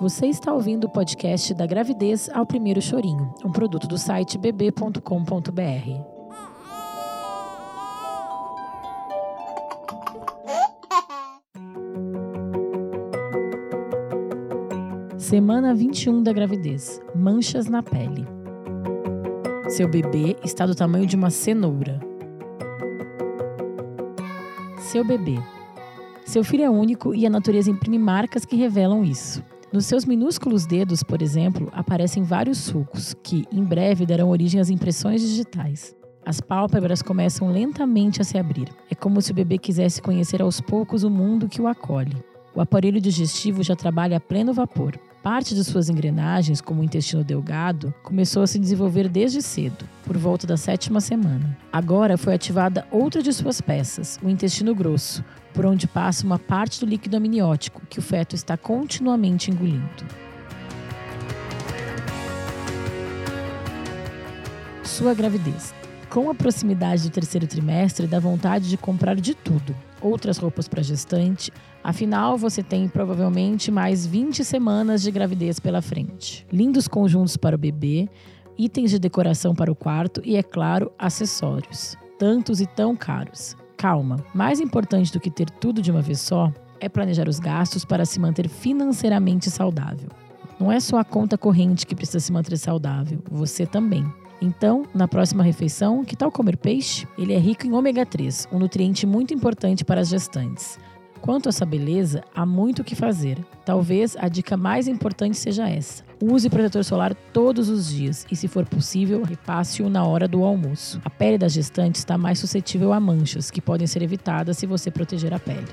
Você está ouvindo o podcast da gravidez ao primeiro chorinho, um produto do site bb.com.br. Semana 21 da gravidez. Manchas na pele. Seu bebê está do tamanho de uma cenoura. Seu bebê. Seu filho é único e a natureza imprime marcas que revelam isso. Nos seus minúsculos dedos, por exemplo, aparecem vários sulcos que, em breve, darão origem às impressões digitais. As pálpebras começam lentamente a se abrir. É como se o bebê quisesse conhecer aos poucos o mundo que o acolhe. O aparelho digestivo já trabalha a pleno vapor. Parte de suas engrenagens, como o intestino delgado, começou a se desenvolver desde cedo, por volta da sétima semana. Agora foi ativada outra de suas peças, o intestino grosso, por onde passa uma parte do líquido amniótico que o feto está continuamente engolindo. Sua gravidez. Com a proximidade do terceiro trimestre, dá vontade de comprar de tudo. Outras roupas para gestante. Afinal, você tem provavelmente mais 20 semanas de gravidez pela frente. Lindos conjuntos para o bebê, itens de decoração para o quarto e, é claro, acessórios. Tantos e tão caros. Calma, mais importante do que ter tudo de uma vez só é planejar os gastos para se manter financeiramente saudável. Não é só a conta corrente que precisa se manter saudável, você também. Então, na próxima refeição, que tal comer peixe? Ele é rico em ômega 3, um nutriente muito importante para as gestantes. Quanto a essa beleza, há muito o que fazer. Talvez a dica mais importante seja essa. Use protetor solar todos os dias e, se for possível, repasse-o na hora do almoço. A pele da gestante está mais suscetível a manchas, que podem ser evitadas se você proteger a pele.